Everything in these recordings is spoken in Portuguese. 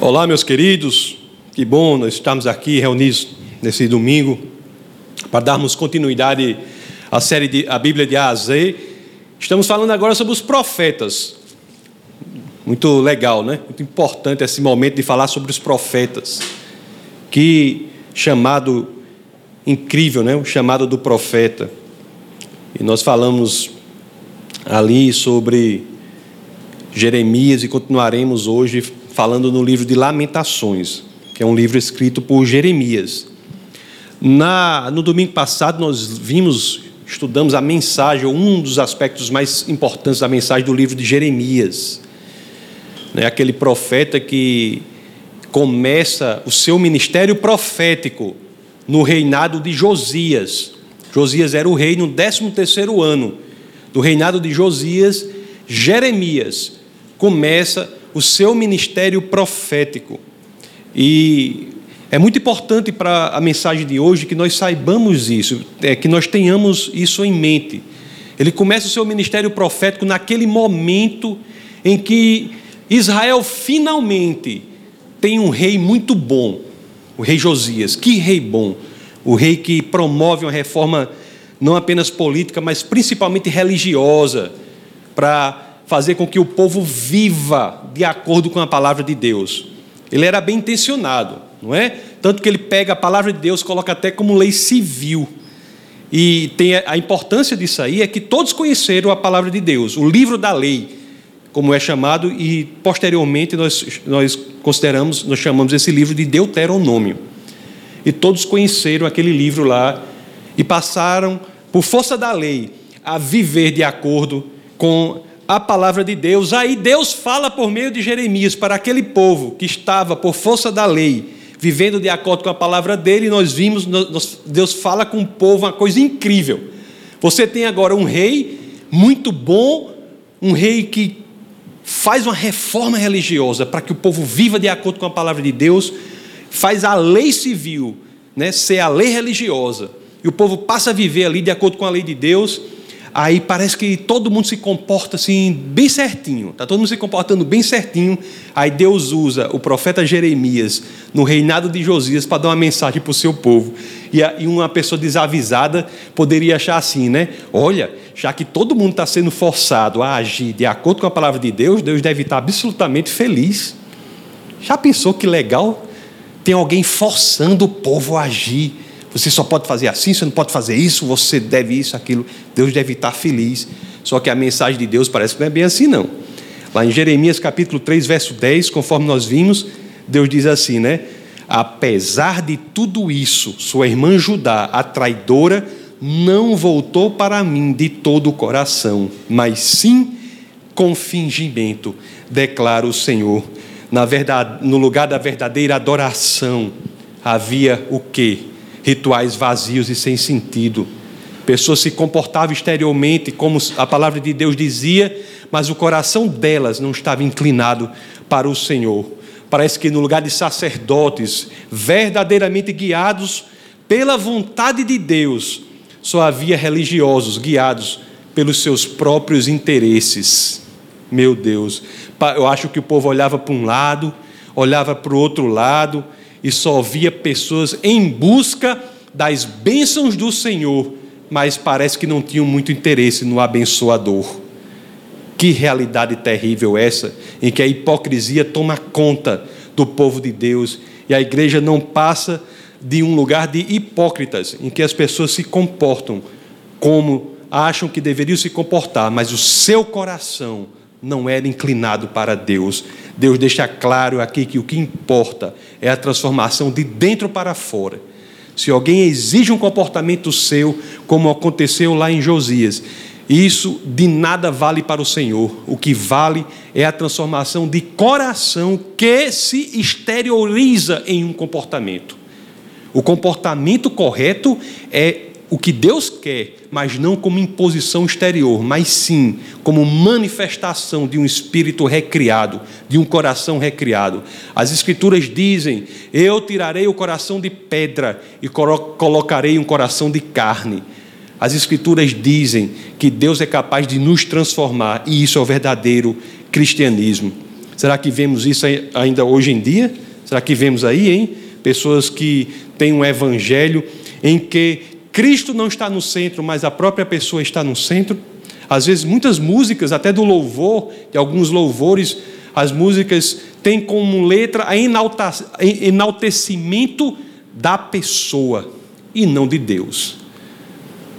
Olá, meus queridos, que bom nós estamos aqui reunidos nesse domingo para darmos continuidade à série de a Bíblia de A a Z. Estamos falando agora sobre os profetas. Muito legal, né? Muito importante esse momento de falar sobre os profetas. Que chamado incrível, né? O chamado do profeta. E nós falamos ali sobre Jeremias e continuaremos hoje falando no livro de Lamentações, que é um livro escrito por Jeremias. Na, no domingo passado nós vimos, estudamos a mensagem, um dos aspectos mais importantes da mensagem do livro de Jeremias. Né, aquele profeta que começa o seu ministério profético no reinado de Josias. Josias era o rei no 13 terceiro ano do reinado de Josias, Jeremias começa o seu ministério profético. E é muito importante para a mensagem de hoje que nós saibamos isso, é, que nós tenhamos isso em mente. Ele começa o seu ministério profético naquele momento em que Israel finalmente tem um rei muito bom, o rei Josias. Que rei bom! O rei que promove uma reforma não apenas política, mas principalmente religiosa, para fazer com que o povo viva de acordo com a palavra de Deus. Ele era bem intencionado, não é? Tanto que ele pega a palavra de Deus, coloca até como lei civil. E tem a importância disso aí é que todos conheceram a palavra de Deus, o livro da lei, como é chamado, e posteriormente nós, nós consideramos, nós chamamos esse livro de Deuteronômio. E todos conheceram aquele livro lá e passaram, por força da lei, a viver de acordo com a palavra de Deus. Aí Deus fala por meio de Jeremias para aquele povo que estava por força da lei, vivendo de acordo com a palavra dele, nós vimos, Deus fala com o povo uma coisa incrível. Você tem agora um rei muito bom, um rei que faz uma reforma religiosa para que o povo viva de acordo com a palavra de Deus, faz a lei civil né, ser a lei religiosa, e o povo passa a viver ali de acordo com a lei de Deus aí parece que todo mundo se comporta assim, bem certinho, está todo mundo se comportando bem certinho. Aí Deus usa o profeta Jeremias no reinado de Josias para dar uma mensagem para o seu povo. E uma pessoa desavisada poderia achar assim, né? Olha, já que todo mundo está sendo forçado a agir de acordo com a palavra de Deus, Deus deve estar absolutamente feliz. Já pensou que legal? Tem alguém forçando o povo a agir você só pode fazer assim, você não pode fazer isso, você deve isso, aquilo. Deus deve estar feliz. Só que a mensagem de Deus parece que não é bem assim, não. Lá em Jeremias capítulo 3, verso 10, conforme nós vimos, Deus diz assim, né? Apesar de tudo isso, sua irmã Judá, a traidora, não voltou para mim de todo o coração, mas sim com fingimento, declara o Senhor. Na verdade, no lugar da verdadeira adoração, havia o quê? Rituais vazios e sem sentido. Pessoas se comportavam exteriormente como a palavra de Deus dizia, mas o coração delas não estava inclinado para o Senhor. Parece que no lugar de sacerdotes verdadeiramente guiados pela vontade de Deus, só havia religiosos guiados pelos seus próprios interesses. Meu Deus, eu acho que o povo olhava para um lado, olhava para o outro lado, e só via pessoas em busca das bênçãos do Senhor, mas parece que não tinham muito interesse no abençoador. Que realidade terrível essa, em que a hipocrisia toma conta do povo de Deus e a igreja não passa de um lugar de hipócritas, em que as pessoas se comportam como acham que deveriam se comportar, mas o seu coração não era inclinado para Deus. Deus deixa claro aqui que o que importa é a transformação de dentro para fora. Se alguém exige um comportamento seu, como aconteceu lá em Josias, isso de nada vale para o Senhor. O que vale é a transformação de coração que se exterioriza em um comportamento. O comportamento correto é o que Deus quer, mas não como imposição exterior, mas sim como manifestação de um espírito recriado, de um coração recriado. As Escrituras dizem: Eu tirarei o coração de pedra e colocarei um coração de carne. As Escrituras dizem que Deus é capaz de nos transformar, e isso é o verdadeiro cristianismo. Será que vemos isso ainda hoje em dia? Será que vemos aí, hein? Pessoas que têm um evangelho em que Cristo não está no centro, mas a própria pessoa está no centro. Às vezes, muitas músicas, até do louvor, de alguns louvores, as músicas têm como letra a enaltecimento da pessoa e não de Deus.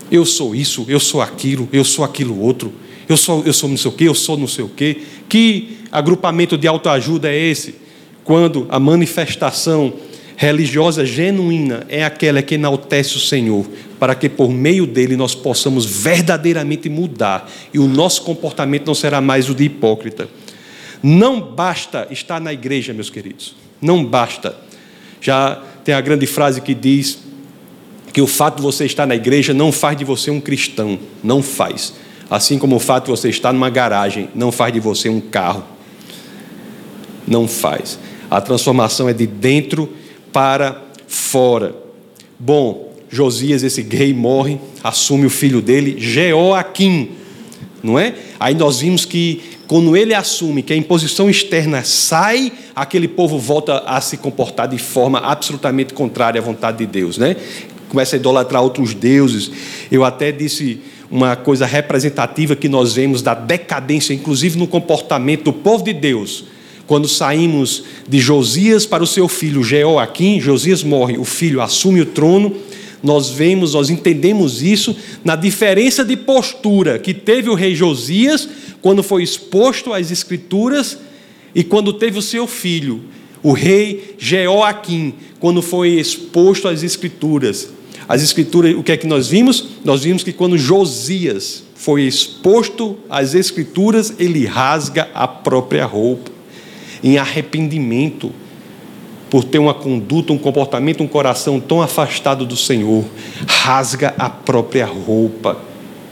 Eu sou isso, eu sou aquilo, eu sou aquilo outro, eu sou, eu sou não sei o quê, eu sou não sei o quê. Que agrupamento de autoajuda é esse? Quando a manifestação religiosa genuína é aquela que enaltece o Senhor, para que por meio dele nós possamos verdadeiramente mudar e o nosso comportamento não será mais o de hipócrita. Não basta estar na igreja, meus queridos, não basta. Já tem a grande frase que diz que o fato de você estar na igreja não faz de você um cristão, não faz. Assim como o fato de você estar numa garagem não faz de você um carro, não faz. A transformação é de dentro para fora. Bom, Josias, esse rei, morre, assume o filho dele, Jeoaquim, não é? Aí nós vimos que quando ele assume que a imposição externa sai, aquele povo volta a se comportar de forma absolutamente contrária à vontade de Deus, né? Começa a idolatrar outros deuses. Eu até disse uma coisa representativa que nós vemos da decadência, inclusive no comportamento do povo de Deus quando saímos de Josias para o seu filho Jeoaquim, Josias morre, o filho assume o trono, nós vemos, nós entendemos isso na diferença de postura que teve o rei Josias quando foi exposto às escrituras e quando teve o seu filho, o rei Jeoaquim, quando foi exposto às escrituras. As escrituras, o que é que nós vimos? Nós vimos que quando Josias foi exposto às escrituras, ele rasga a própria roupa em arrependimento por ter uma conduta, um comportamento, um coração tão afastado do Senhor, rasga a própria roupa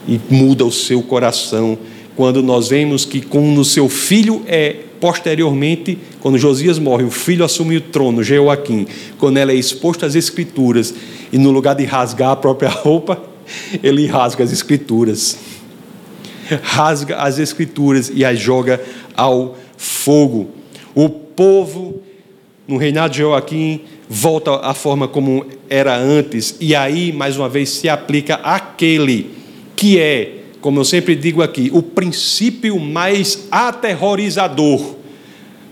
e muda o seu coração. Quando nós vemos que, quando o seu filho é posteriormente, quando Josias morre, o filho assume o trono, Jeoaquim, quando ela é exposta às Escrituras, e no lugar de rasgar a própria roupa, ele rasga as Escrituras. Rasga as Escrituras e as joga ao fogo. O povo, no reinado de Joaquim, volta à forma como era antes, e aí, mais uma vez, se aplica aquele que é, como eu sempre digo aqui, o princípio mais aterrorizador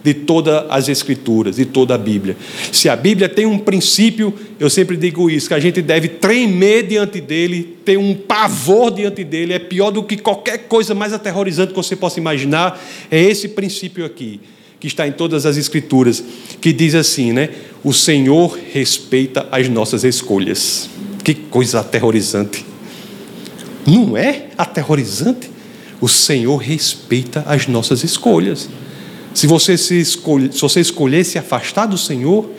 de todas as Escrituras, de toda a Bíblia. Se a Bíblia tem um princípio, eu sempre digo isso, que a gente deve tremer diante dele, ter um pavor diante dele, é pior do que qualquer coisa mais aterrorizante que você possa imaginar, é esse princípio aqui que está em todas as Escrituras, que diz assim, né? O Senhor respeita as nossas escolhas. Que coisa aterrorizante. Não é aterrorizante? O Senhor respeita as nossas escolhas. Se você, se, escolhe, se você escolher se afastar do Senhor,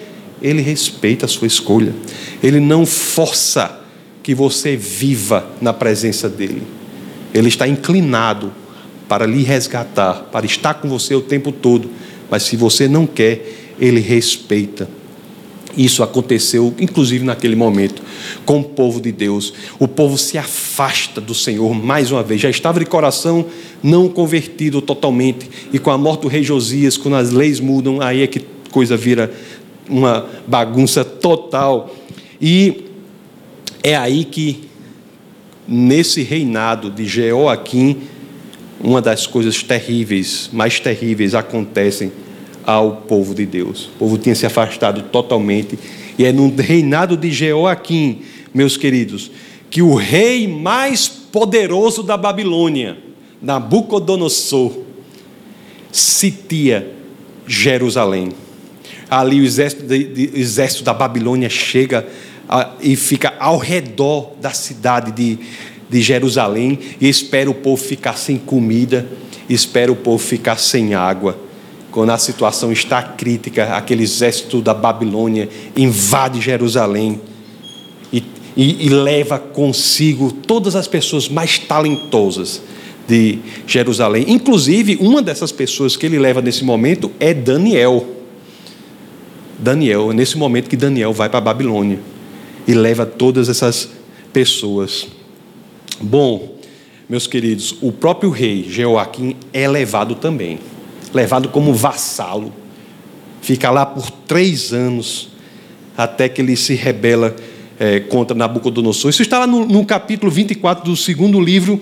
Ele respeita a sua escolha. Ele não força que você viva na presença dEle. Ele está inclinado para lhe resgatar, para estar com você o tempo todo mas se você não quer, ele respeita. Isso aconteceu, inclusive naquele momento, com o povo de Deus. O povo se afasta do Senhor mais uma vez. Já estava de coração não convertido totalmente. E com a morte do rei Josias, quando as leis mudam, aí é que coisa vira uma bagunça total. E é aí que, nesse reinado de Jeoaquim, uma das coisas terríveis, mais terríveis, acontecem ao povo de Deus. O povo tinha se afastado totalmente. E é no reinado de Jeoaquim, meus queridos, que o rei mais poderoso da Babilônia, Nabucodonosor, sitia Jerusalém. Ali o exército, de, o exército da Babilônia chega a, e fica ao redor da cidade de de Jerusalém e espera o povo ficar sem comida, espera o povo ficar sem água. Quando a situação está crítica, aquele exército da Babilônia invade Jerusalém e, e, e leva consigo todas as pessoas mais talentosas de Jerusalém. Inclusive, uma dessas pessoas que ele leva nesse momento é Daniel. Daniel, é nesse momento que Daniel vai para a Babilônia e leva todas essas pessoas. Bom, meus queridos, o próprio rei Jeoaquim é levado também. levado como vassalo. Fica lá por três anos, até que ele se rebela é, contra Nabucodonosor. Isso está lá no, no, capítulo 24 do segundo livro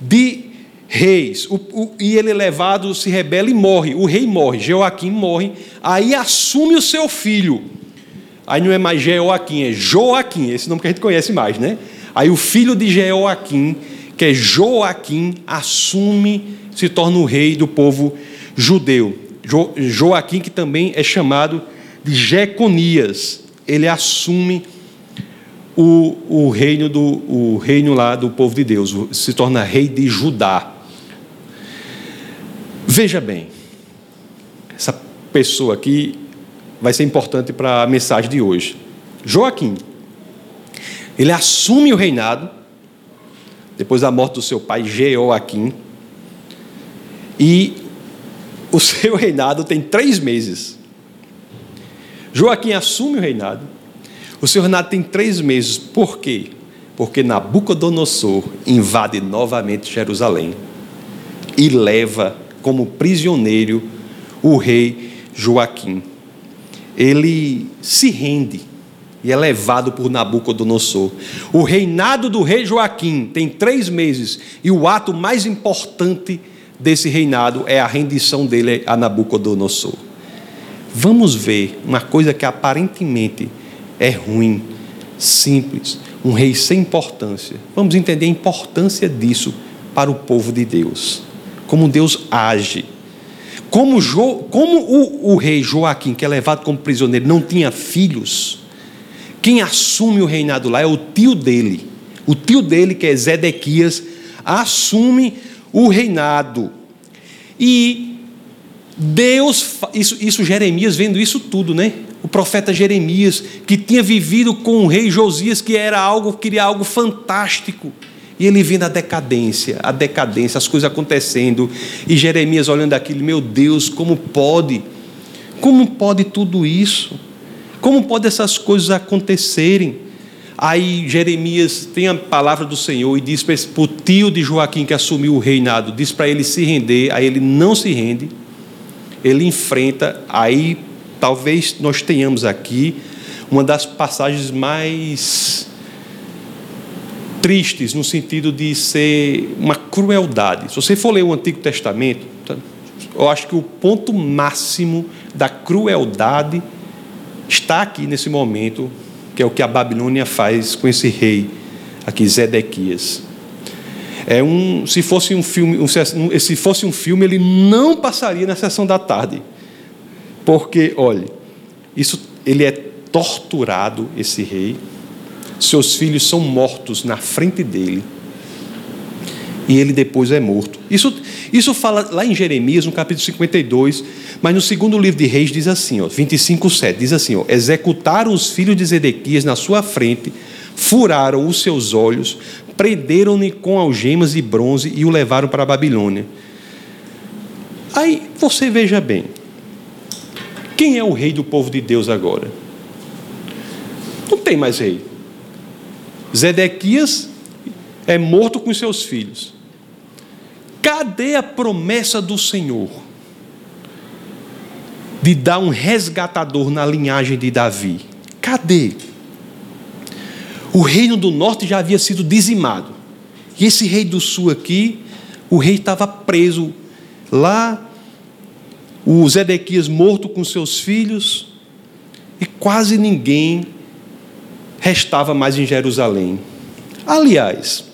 de Reis. O, o, e ele é levado, se rebela e morre. O rei morre, Joaquim morre. Aí assume o seu filho. Aí não é mais Joaquim, é Joaquim, esse nome que a gente conhece mais, né? Aí o filho de Joaquim, que é Joaquim, assume, se torna o rei do povo judeu. Jo, Joaquim, que também é chamado de Jeconias, ele assume o, o, reino do o reino lá do povo de Deus, se torna rei de Judá. Veja bem, essa pessoa aqui vai ser importante para a mensagem de hoje. Joaquim, ele assume o reinado depois da morte do seu pai Jeoaquim, e o seu reinado tem três meses. Joaquim assume o reinado. O seu reinado tem três meses. Por quê? Porque Nabucodonosor invade novamente Jerusalém e leva como prisioneiro o rei Joaquim. Ele se rende e é levado por Nabucodonosor. O reinado do rei Joaquim tem três meses e o ato mais importante desse reinado é a rendição dele a Nabucodonosor. Vamos ver uma coisa que aparentemente é ruim, simples, um rei sem importância. Vamos entender a importância disso para o povo de Deus. Como Deus age. Como, jo, como o, o rei Joaquim, que é levado como prisioneiro, não tinha filhos, quem assume o reinado lá é o tio dele. O tio dele, que é Zedequias, assume o reinado. E Deus, isso, isso Jeremias vendo isso tudo, né? O profeta Jeremias, que tinha vivido com o rei Josias, que era algo, queria algo fantástico. E ele vendo a decadência, a decadência, as coisas acontecendo. E Jeremias olhando aquilo, meu Deus, como pode? Como pode tudo isso? Como pode essas coisas acontecerem? Aí Jeremias tem a palavra do Senhor e diz para o tio de Joaquim que assumiu o reinado, diz para ele se render, aí ele não se rende, ele enfrenta, aí talvez nós tenhamos aqui uma das passagens mais tristes no sentido de ser uma crueldade. Se você for ler o Antigo Testamento, eu acho que o ponto máximo da crueldade está aqui nesse momento que é o que a Babilônia faz com esse rei aqui, Zedequias. É um, se fosse um filme, um, se fosse um filme, ele não passaria na sessão da tarde, porque, olhe, isso, ele é torturado esse rei, seus filhos são mortos na frente dele e ele depois é morto. Isso, isso fala lá em Jeremias, no capítulo 52, mas no segundo livro de Reis diz assim, ó, 25, 7, diz assim, ó, executaram os filhos de Zedequias na sua frente, furaram os seus olhos, prenderam-no com algemas de bronze e o levaram para a Babilônia. Aí você veja bem, quem é o rei do povo de Deus agora? Não tem mais rei. Zedequias é morto com seus filhos. Cadê a promessa do Senhor de dar um resgatador na linhagem de Davi? Cadê? O reino do norte já havia sido dizimado. E esse rei do sul aqui, o rei estava preso lá, o Zedequias morto com seus filhos, e quase ninguém restava mais em Jerusalém. Aliás,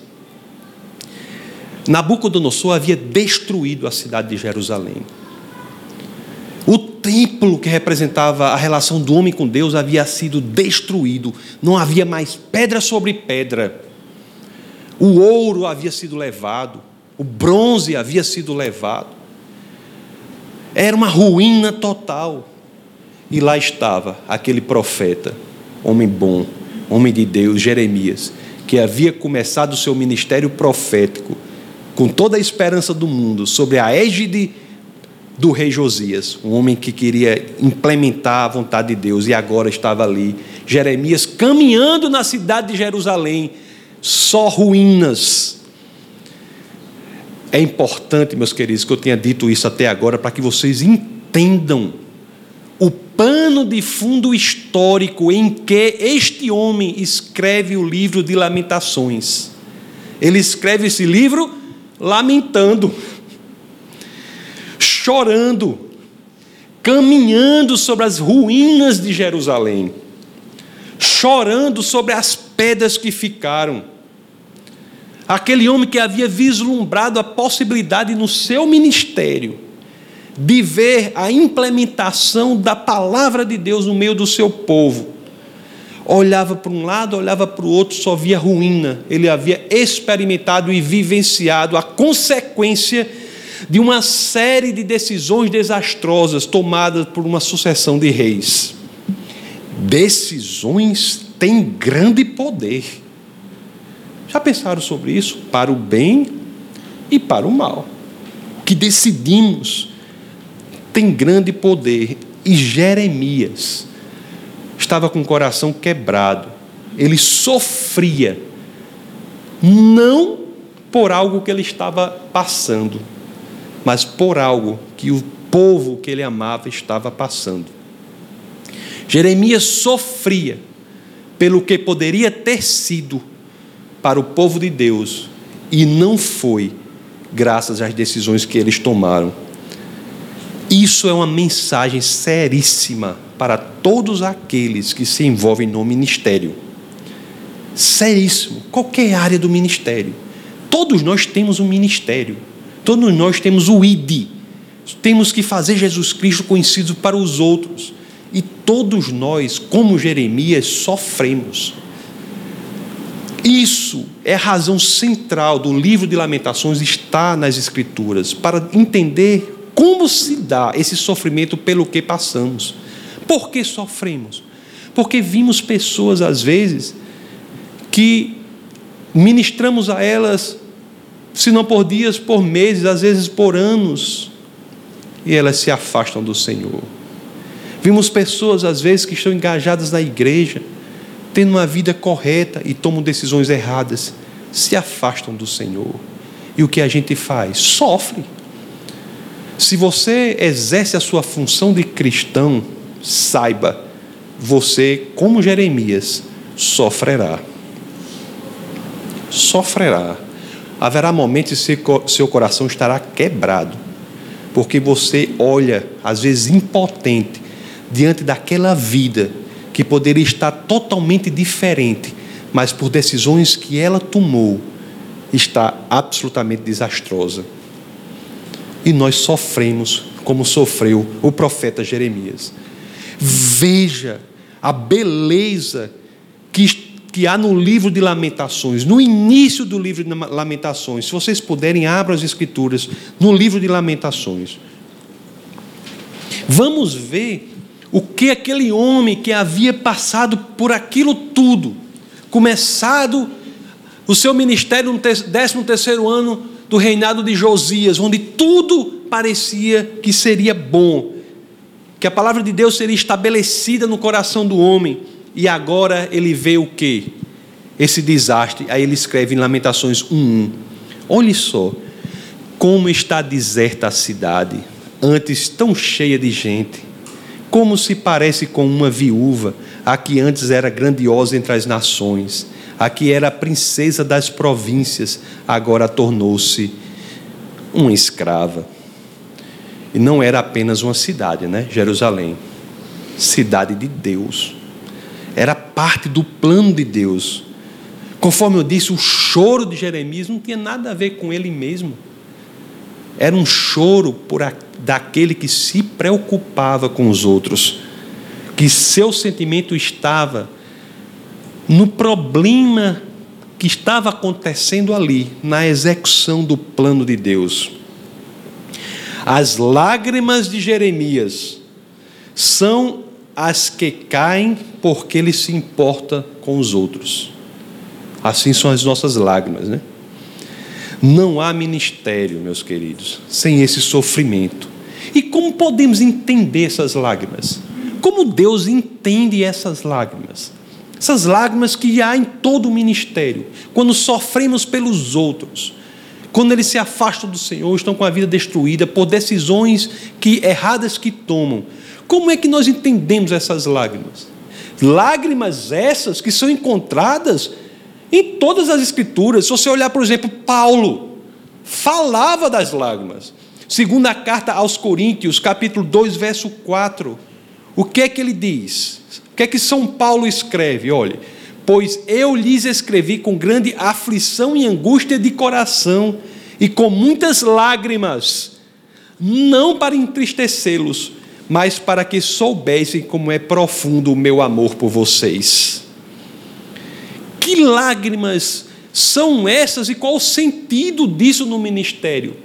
Nabucodonosor havia destruído a cidade de Jerusalém. O templo que representava a relação do homem com Deus havia sido destruído, não havia mais pedra sobre pedra. O ouro havia sido levado, o bronze havia sido levado. Era uma ruína total. E lá estava aquele profeta, homem bom, homem de Deus, Jeremias, que havia começado o seu ministério profético com toda a esperança do mundo, sobre a égide do rei Josias, um homem que queria implementar a vontade de Deus e agora estava ali. Jeremias caminhando na cidade de Jerusalém, só ruínas. É importante, meus queridos, que eu tenha dito isso até agora para que vocês entendam o pano de fundo histórico em que este homem escreve o livro de Lamentações. Ele escreve esse livro lamentando, chorando, caminhando sobre as ruínas de Jerusalém, chorando sobre as pedras que ficaram. Aquele homem que havia vislumbrado a possibilidade no seu ministério de ver a implementação da palavra de Deus no meio do seu povo. Olhava para um lado, olhava para o outro, só via ruína. Ele havia experimentado e vivenciado a consequência de uma série de decisões desastrosas tomadas por uma sucessão de reis. Decisões têm grande poder. Já pensaram sobre isso? Para o bem e para o mal. O que decidimos tem grande poder. E Jeremias estava com o coração quebrado, ele sofria, não por algo que ele estava passando, mas por algo que o povo que ele amava estava passando. Jeremias sofria pelo que poderia ter sido para o povo de Deus e não foi, graças às decisões que eles tomaram. Isso é uma mensagem seríssima para todos aqueles que se envolvem no ministério. Seríssimo, qualquer área do ministério. Todos nós temos um ministério, todos nós temos o ID, temos que fazer Jesus Cristo conhecido para os outros. E todos nós, como Jeremias, sofremos. Isso é a razão central do livro de Lamentações, está nas Escrituras, para entender como se dá esse sofrimento pelo que passamos? Por que sofremos? Porque vimos pessoas, às vezes, que ministramos a elas, se não por dias, por meses, às vezes por anos, e elas se afastam do Senhor. Vimos pessoas, às vezes, que estão engajadas na igreja, tendo uma vida correta e tomam decisões erradas, se afastam do Senhor. E o que a gente faz? Sofre. Se você exerce a sua função de cristão, saiba, você, como Jeremias, sofrerá. Sofrerá. Haverá momentos em que seu coração estará quebrado, porque você olha, às vezes impotente, diante daquela vida que poderia estar totalmente diferente, mas por decisões que ela tomou, está absolutamente desastrosa e nós sofremos como sofreu o profeta Jeremias. Veja a beleza que, que há no livro de Lamentações, no início do livro de Lamentações. Se vocês puderem, abram as Escrituras no livro de Lamentações. Vamos ver o que aquele homem que havia passado por aquilo tudo, começado o seu ministério no 13 terceiro ano do reinado de Josias, onde tudo parecia que seria bom, que a palavra de Deus seria estabelecida no coração do homem, e agora ele vê o que? Esse desastre. Aí ele escreve em Lamentações 1:1. Olhe só como está deserta a cidade, antes tão cheia de gente. Como se parece com uma viúva, a que antes era grandiosa entre as nações a que era a princesa das províncias, agora tornou-se uma escrava. E não era apenas uma cidade, né? Jerusalém. Cidade de Deus. Era parte do plano de Deus. Conforme eu disse, o choro de Jeremias não tinha nada a ver com ele mesmo. Era um choro por a, daquele que se preocupava com os outros, que seu sentimento estava no problema que estava acontecendo ali, na execução do plano de Deus. As lágrimas de Jeremias são as que caem porque ele se importa com os outros. Assim são as nossas lágrimas, né? Não há ministério, meus queridos, sem esse sofrimento. E como podemos entender essas lágrimas? Como Deus entende essas lágrimas? Essas lágrimas que há em todo o ministério, quando sofremos pelos outros, quando eles se afastam do Senhor, estão com a vida destruída por decisões que, erradas que tomam. Como é que nós entendemos essas lágrimas? Lágrimas essas que são encontradas em todas as Escrituras. Se você olhar, por exemplo, Paulo, falava das lágrimas. Segunda carta aos Coríntios, capítulo 2, verso 4. O que é que ele diz? O que é que São Paulo escreve? Olhe, pois eu lhes escrevi com grande aflição e angústia de coração e com muitas lágrimas, não para entristecê-los, mas para que soubessem como é profundo o meu amor por vocês. Que lágrimas são essas e qual o sentido disso no ministério?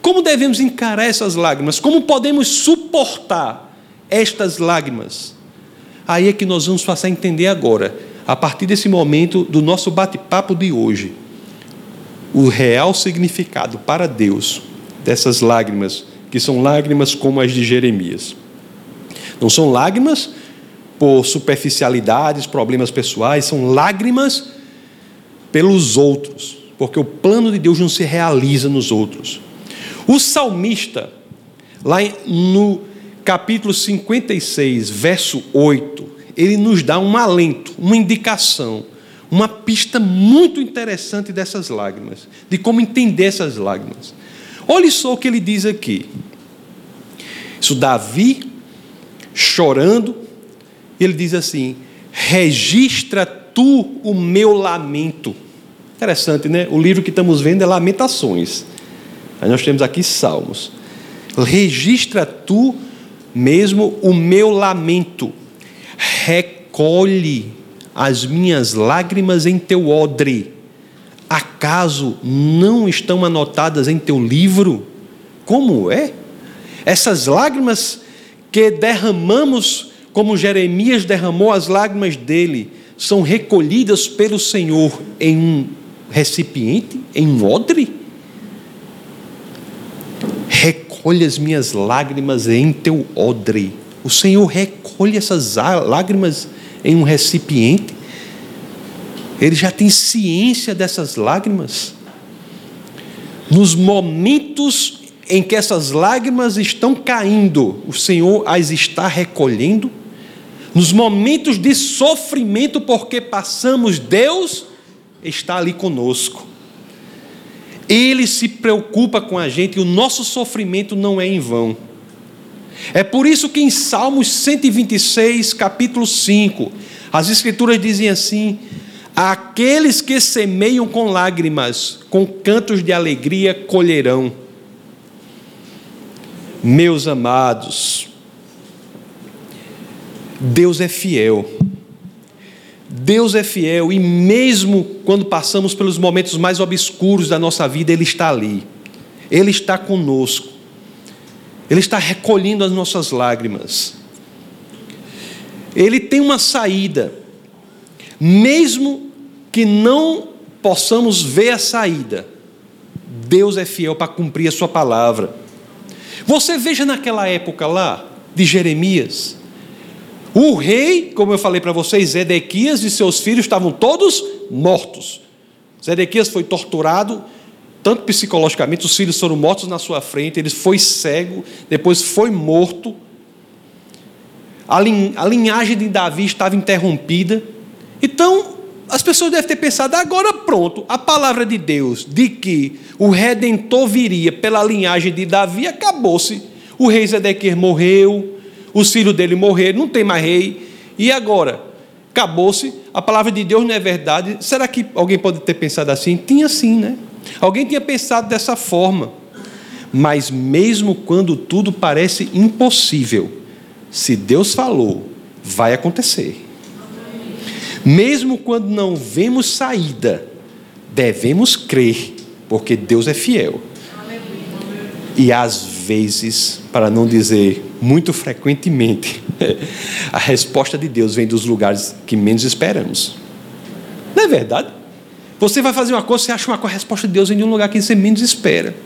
Como devemos encarar essas lágrimas? Como podemos suportar estas lágrimas? Aí é que nós vamos passar a entender agora a partir desse momento do nosso bate-papo de hoje, o real significado para Deus dessas lágrimas, que são lágrimas como as de Jeremias. Não são lágrimas por superficialidades, problemas pessoais, são lágrimas pelos outros, porque o plano de Deus não se realiza nos outros. O salmista, lá no capítulo 56, verso 8, ele nos dá um alento, uma indicação, uma pista muito interessante dessas lágrimas, de como entender essas lágrimas. Olhe só o que ele diz aqui. Isso, Davi, chorando, ele diz assim: registra tu o meu lamento. Interessante, né? O livro que estamos vendo é Lamentações. Aí nós temos aqui Salmos. Registra tu mesmo o meu lamento recolhe as minhas lágrimas em teu odre. Acaso não estão anotadas em teu livro? Como é? Essas lágrimas que derramamos, como Jeremias derramou as lágrimas dele, são recolhidas pelo Senhor em um recipiente, em um odre? Recolhe as minhas lágrimas em teu odre. O Senhor recolhe essas lágrimas em um recipiente. Ele já tem ciência dessas lágrimas. Nos momentos em que essas lágrimas estão caindo, o Senhor as está recolhendo. Nos momentos de sofrimento porque passamos, Deus está ali conosco. Ele se preocupa com a gente e o nosso sofrimento não é em vão. É por isso que em Salmos 126, capítulo 5, as Escrituras dizem assim: Aqueles que semeiam com lágrimas, com cantos de alegria colherão. Meus amados, Deus é fiel. Deus é fiel e mesmo quando passamos pelos momentos mais obscuros da nossa vida, Ele está ali. Ele está conosco. Ele está recolhendo as nossas lágrimas. Ele tem uma saída, mesmo que não possamos ver a saída, Deus é fiel para cumprir a sua palavra. Você veja naquela época lá, de Jeremias, o rei, como eu falei para vocês, Zedequias e seus filhos estavam todos mortos. Zedequias foi torturado, tanto psicologicamente, os filhos foram mortos na sua frente, ele foi cego, depois foi morto. A, linhagem de Davi estava interrompida. Então, as pessoas devem ter pensado, agora pronto, a palavra de Deus de que o redentor viria pela linhagem de Davi acabou-se. O rei Zedequias morreu, os filhos dele morreram, não tem mais rei. E agora? Acabou-se, a palavra de Deus não é verdade. Será que alguém pode ter pensado assim? Tinha sim, né? Alguém tinha pensado dessa forma. Mas mesmo quando tudo parece impossível, se Deus falou, vai acontecer. Mesmo quando não vemos saída, devemos crer, porque Deus é fiel. E às vezes, para não dizer muito frequentemente, a resposta de Deus vem dos lugares que menos esperamos. Não é verdade? Você vai fazer uma coisa, você acha uma resposta de Deus em um lugar que você menos espera.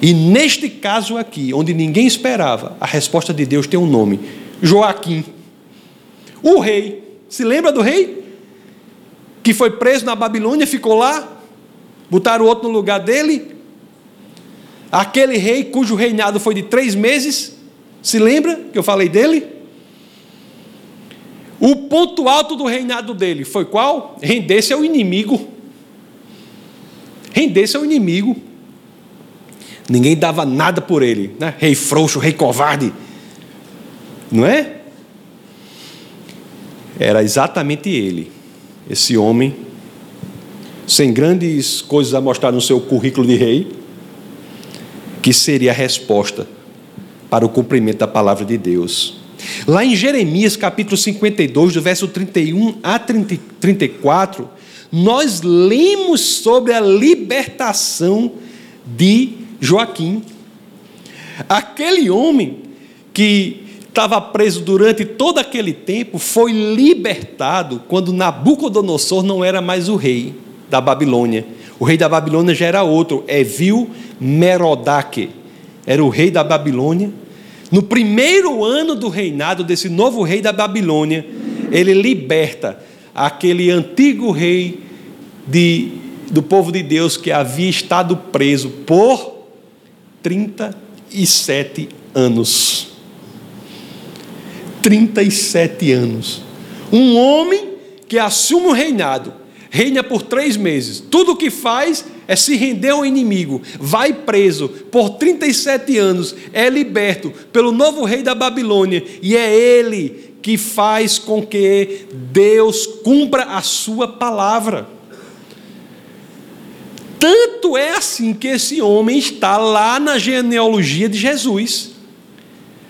E neste caso aqui, onde ninguém esperava, a resposta de Deus tem um nome: Joaquim. O rei. Se lembra do rei? Que foi preso na Babilônia, ficou lá Botaram outro no lugar dele. Aquele rei cujo reinado foi de três meses. Se lembra que eu falei dele? O ponto alto do reinado dele foi qual? Render-se ao inimigo. Render-se ao inimigo. Ninguém dava nada por ele, né? Rei frouxo, rei covarde. Não é? Era exatamente ele, esse homem, sem grandes coisas a mostrar no seu currículo de rei, que seria a resposta para o cumprimento da palavra de Deus. Lá em Jeremias capítulo 52, do verso 31 a 30, 34, nós lemos sobre a libertação de Joaquim. Aquele homem que estava preso durante todo aquele tempo foi libertado quando Nabucodonosor não era mais o rei da Babilônia. O rei da Babilônia já era outro, Evil Merodach. Era o rei da Babilônia no primeiro ano do reinado desse novo rei da Babilônia, ele liberta aquele antigo rei de, do povo de Deus que havia estado preso por 37 anos. 37 anos. Um homem que assume o reinado, reina por três meses, tudo o que faz é se render ao inimigo, vai preso por 37 anos, é liberto pelo novo rei da Babilônia, e é ele que faz com que Deus cumpra a sua palavra. Tanto é assim que esse homem está lá na genealogia de Jesus.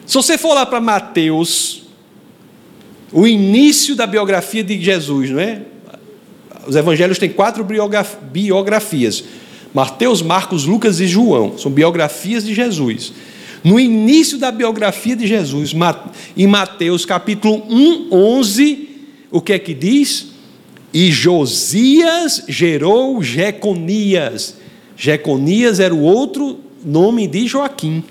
Se você for lá para Mateus, o início da biografia de Jesus, não é? Os evangelhos têm quatro biografias: Mateus, Marcos, Lucas e João. São biografias de Jesus. No início da biografia de Jesus, em Mateus capítulo 1, 11, o que é que diz? E Josias gerou Jeconias. Jeconias era o outro nome de Joaquim.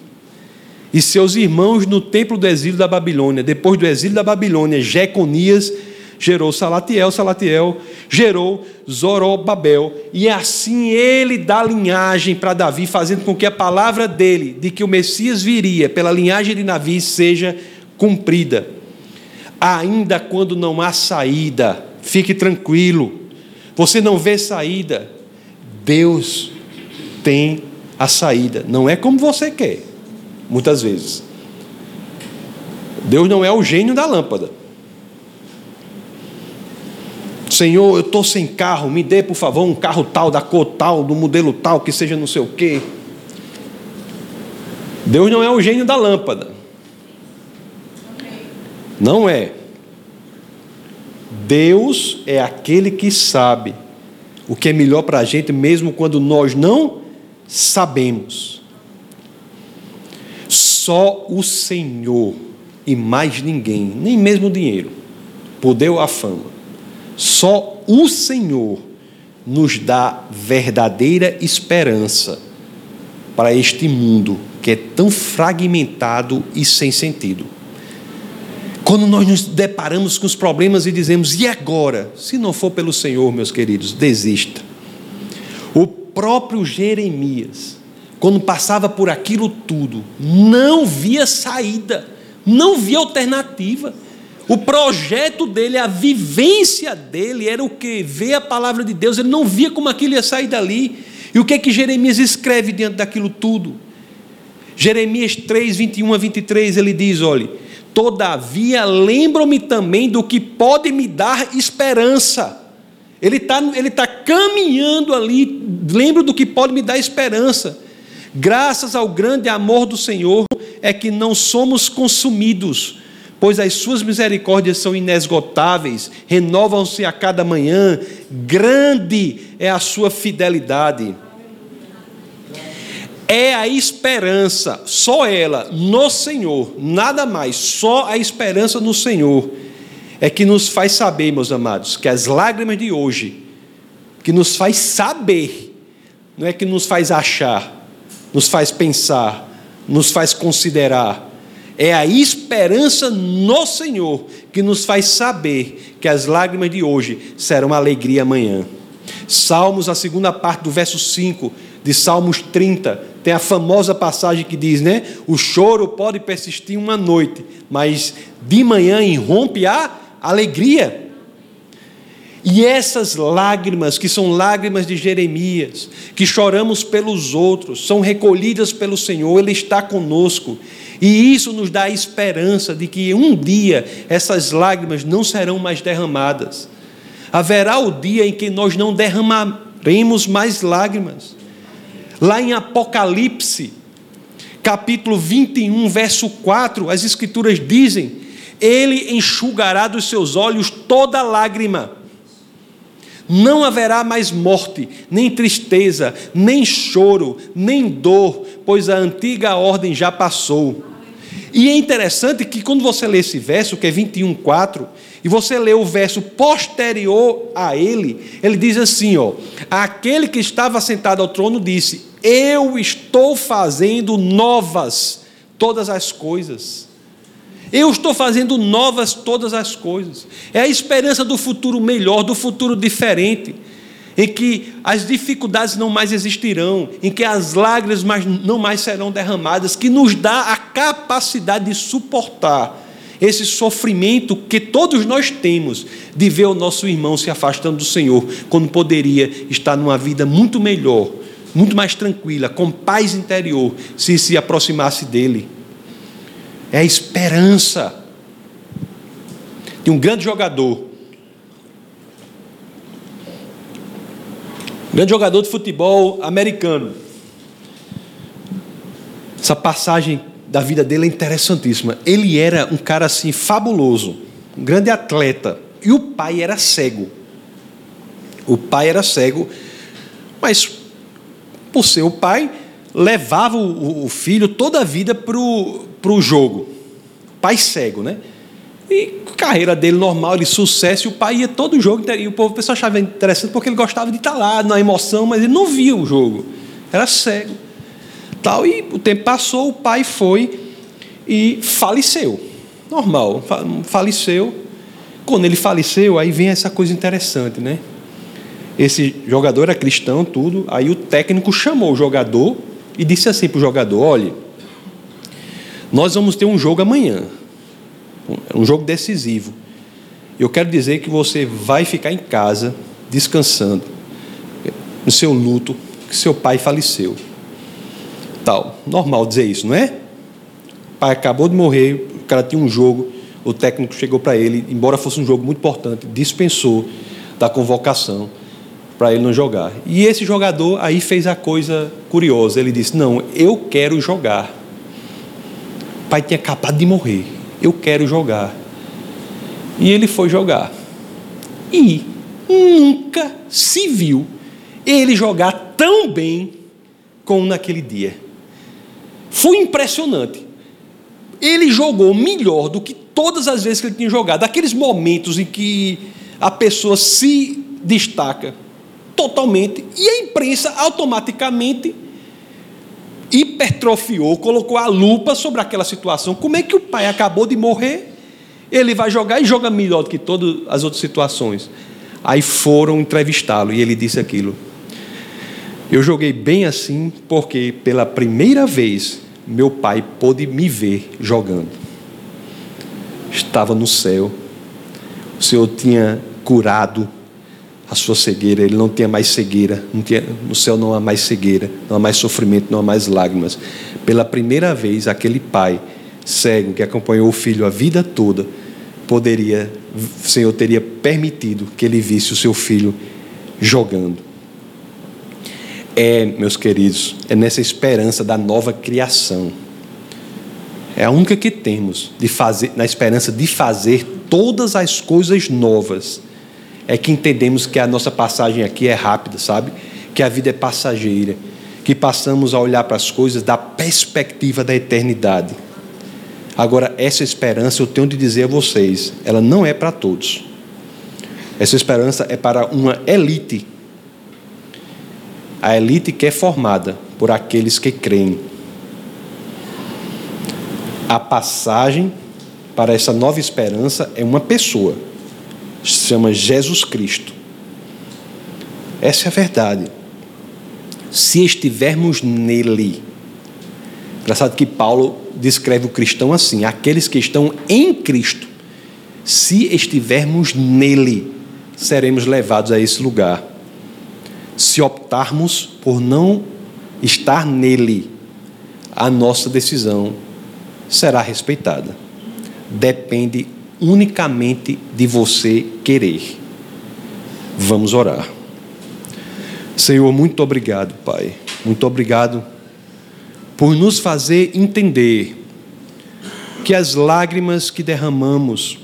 E seus irmãos no templo do exílio da Babilônia. Depois do exílio da Babilônia, Jeconias gerou Salatiel, Salatiel gerou Zorobabel, e assim ele dá linhagem para Davi, fazendo com que a palavra dele, de que o Messias viria pela linhagem de Davi, seja cumprida. Ainda quando não há saída, fique tranquilo, você não vê saída, Deus tem a saída, não é como você quer, muitas vezes. Deus não é o gênio da lâmpada. Senhor, eu estou sem carro, me dê por favor um carro tal, da cor tal, do modelo tal, que seja não sei o quê. Deus não é o gênio da lâmpada. Não é. Deus é aquele que sabe o que é melhor para a gente, mesmo quando nós não sabemos. Só o Senhor e mais ninguém, nem mesmo o dinheiro, poder ou a fama, só o Senhor nos dá verdadeira esperança para este mundo que é tão fragmentado e sem sentido. Quando nós nos deparamos com os problemas e dizemos, e agora? Se não for pelo Senhor, meus queridos, desista. O próprio Jeremias, quando passava por aquilo tudo, não via saída, não via alternativa. O projeto dele, a vivência dele era o que? Ver a palavra de Deus, ele não via como aquilo ia sair dali. E o que é que Jeremias escreve diante daquilo tudo? Jeremias 3, 21 a 23, ele diz: olhe, todavia lembro-me também do que pode me dar esperança. Ele está ele tá caminhando ali, lembro do que pode me dar esperança. Graças ao grande amor do Senhor é que não somos consumidos pois as suas misericórdias são inesgotáveis, renovam-se a cada manhã, grande é a sua fidelidade. É a esperança, só ela, no Senhor, nada mais, só a esperança no Senhor, é que nos faz saber, meus amados, que as lágrimas de hoje, que nos faz saber, não é que nos faz achar, nos faz pensar, nos faz considerar, é a esperança no Senhor que nos faz saber que as lágrimas de hoje serão alegria amanhã. Salmos, a segunda parte do verso 5 de Salmos 30, tem a famosa passagem que diz, né? O choro pode persistir uma noite, mas de manhã irrompe a alegria. E essas lágrimas, que são lágrimas de Jeremias, que choramos pelos outros, são recolhidas pelo Senhor, Ele está conosco. E isso nos dá a esperança de que um dia essas lágrimas não serão mais derramadas. Haverá o dia em que nós não derramaremos mais lágrimas. Lá em Apocalipse, capítulo 21, verso 4, as Escrituras dizem: Ele enxugará dos seus olhos toda lágrima não haverá mais morte, nem tristeza, nem choro, nem dor, pois a antiga ordem já passou. E é interessante que quando você lê esse verso, que é 21:4, e você lê o verso posterior a ele, ele diz assim, ó: Aquele que estava sentado ao trono disse: Eu estou fazendo novas todas as coisas. Eu estou fazendo novas todas as coisas. É a esperança do futuro melhor, do futuro diferente, em que as dificuldades não mais existirão, em que as lágrimas não mais serão derramadas, que nos dá a capacidade de suportar esse sofrimento que todos nós temos de ver o nosso irmão se afastando do Senhor, quando poderia estar numa vida muito melhor, muito mais tranquila, com paz interior, se se aproximasse dele é a esperança. De um grande jogador, um grande jogador de futebol americano. Essa passagem da vida dele é interessantíssima. Ele era um cara assim fabuloso, um grande atleta, e o pai era cego. O pai era cego, mas por ser o pai, levava o, filho toda a vida para o jogo. Pai cego, né? E carreira dele normal, de sucesso, e o pai ia todo o jogo, e o povo o pessoal achava interessante porque ele gostava de estar lá, na emoção, mas ele não via o jogo. Era cego. Tal, e o tempo passou, o pai foi e faleceu. Normal, faleceu. Quando ele faleceu, aí vem essa coisa interessante, né? Esse jogador era cristão, tudo. Aí o técnico chamou o jogador e disse assim para o jogador: olhe, nós vamos ter um jogo amanhã, um jogo decisivo. Eu quero dizer que você vai ficar em casa descansando no seu luto, que seu pai faleceu. Tal, normal dizer isso, não é? O pai acabou de morrer, o cara tinha um jogo, o técnico chegou para ele, embora fosse um jogo muito importante, dispensou da convocação para ele não jogar. E esse jogador aí fez a coisa curiosa. Ele disse: Não, eu quero jogar. Pai tinha acabado de morrer. Eu quero jogar. E ele foi jogar. E nunca se viu ele jogar tão bem como naquele dia. Foi impressionante. Ele jogou melhor do que todas as vezes que ele tinha jogado. Aqueles momentos em que a pessoa se destaca totalmente e a imprensa automaticamente hipertrofiou, colocou a lupa sobre aquela situação. Como é que o pai acabou de morrer? Ele vai jogar e joga melhor do que todas as outras situações. Aí foram entrevistá-lo e ele disse aquilo. Eu joguei bem assim porque pela primeira vez meu pai pôde me ver jogando. Estava no céu. O Senhor tinha curado a sua cegueira, ele não tinha mais cegueira, tinha, no céu não há mais cegueira, não há mais sofrimento, não há mais lágrimas. Pela primeira vez, aquele pai cego que acompanhou o filho a vida toda, poderia, o Senhor teria permitido que ele visse o seu filho jogando. É, meus queridos, é nessa esperança da nova criação. É a única que temos de fazer, na esperança de fazer todas as coisas novas é que entendemos que a nossa passagem aqui é rápida, sabe? Que a vida é passageira, que passamos a olhar para as coisas da perspectiva da eternidade. Agora, essa esperança, eu tenho de dizer a vocês, ela não é para todos. Essa esperança é para uma elite. A elite que é formada por aqueles que creem. A passagem para essa nova esperança é uma pessoa se chama Jesus Cristo. Essa é a verdade. Se estivermos nele. Engraçado que Paulo descreve o cristão assim: aqueles que estão em Cristo. Se estivermos nele, seremos levados a esse lugar. Se optarmos por não estar nele, a nossa decisão será respeitada. Depende unicamente de você querer. Vamos orar. Senhor, muito obrigado, Pai. Muito obrigado por nos fazer entender que as lágrimas que derramamos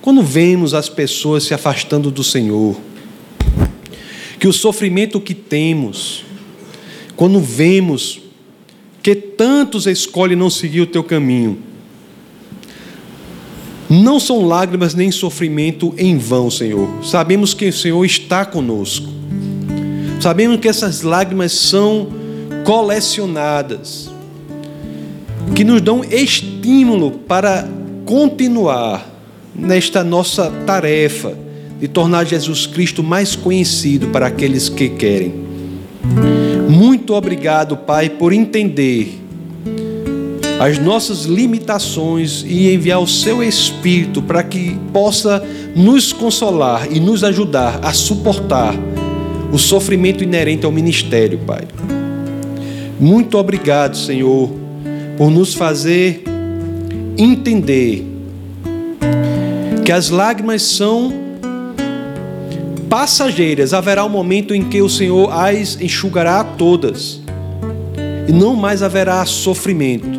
quando vemos as pessoas se afastando do Senhor, que o sofrimento que temos, quando vemos que tantos escolhem não seguir o teu caminho, não são lágrimas nem sofrimento em vão, Senhor. Sabemos que o Senhor está conosco. Sabemos que essas lágrimas são colecionadas, que nos dão estímulo para continuar nesta nossa tarefa de tornar Jesus Cristo mais conhecido para aqueles que querem. Muito obrigado, Pai, por entender as nossas limitações e enviar o seu Espírito para que possa nos consolar e nos ajudar a suportar o sofrimento inerente ao ministério, Pai. Muito obrigado, Senhor, por nos fazer entender que as lágrimas são passageiras, haverá um momento em que o Senhor as enxugará todas, e não mais haverá sofrimento.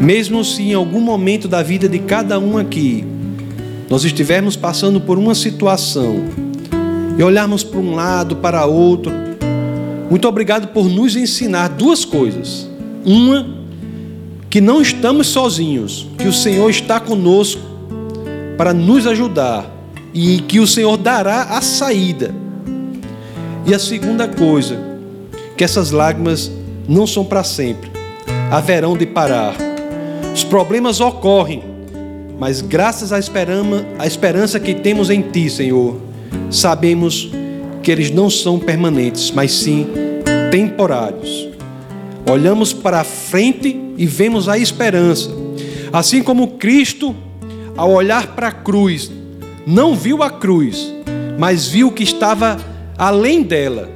Mesmo se em algum momento da vida de cada um aqui nós estivermos passando por uma situação e olharmos para um lado, para outro, muito obrigado por nos ensinar duas coisas. Uma, que não estamos sozinhos, que o Senhor está conosco para nos ajudar e que o Senhor dará a saída. E a segunda coisa, que essas lágrimas não são para sempre, haverão de parar os problemas ocorrem, mas graças à esperança, à esperança que temos em Ti, Senhor, sabemos que eles não são permanentes, mas sim temporários. Olhamos para a frente e vemos a esperança. Assim como Cristo, ao olhar para a cruz, não viu a cruz, mas viu que estava além dela,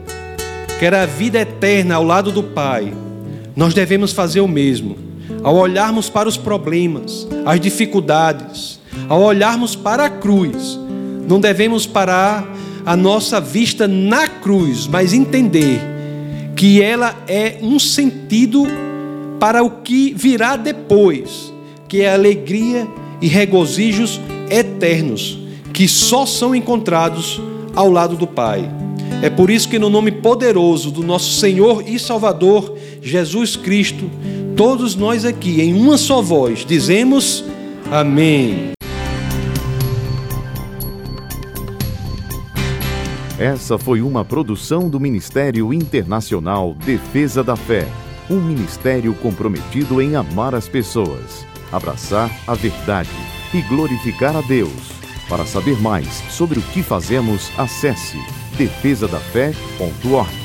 que era a vida eterna ao lado do Pai. Nós devemos fazer o mesmo ao olharmos para os problemas, as dificuldades, ao olharmos para a cruz, não devemos parar a nossa vista na cruz, mas entender que ela é um sentido para o que virá depois, que é alegria e regozijos eternos, que só são encontrados ao lado do Pai. É por isso que, no nome poderoso do nosso Senhor e Salvador Jesus Cristo, todos nós aqui, em uma só voz, dizemos Amém. Essa foi uma produção do Ministério Internacional Defesa da Fé, um ministério comprometido em amar as pessoas, abraçar a verdade e glorificar a Deus. Para saber mais sobre o que fazemos, acesse defesadafé.org.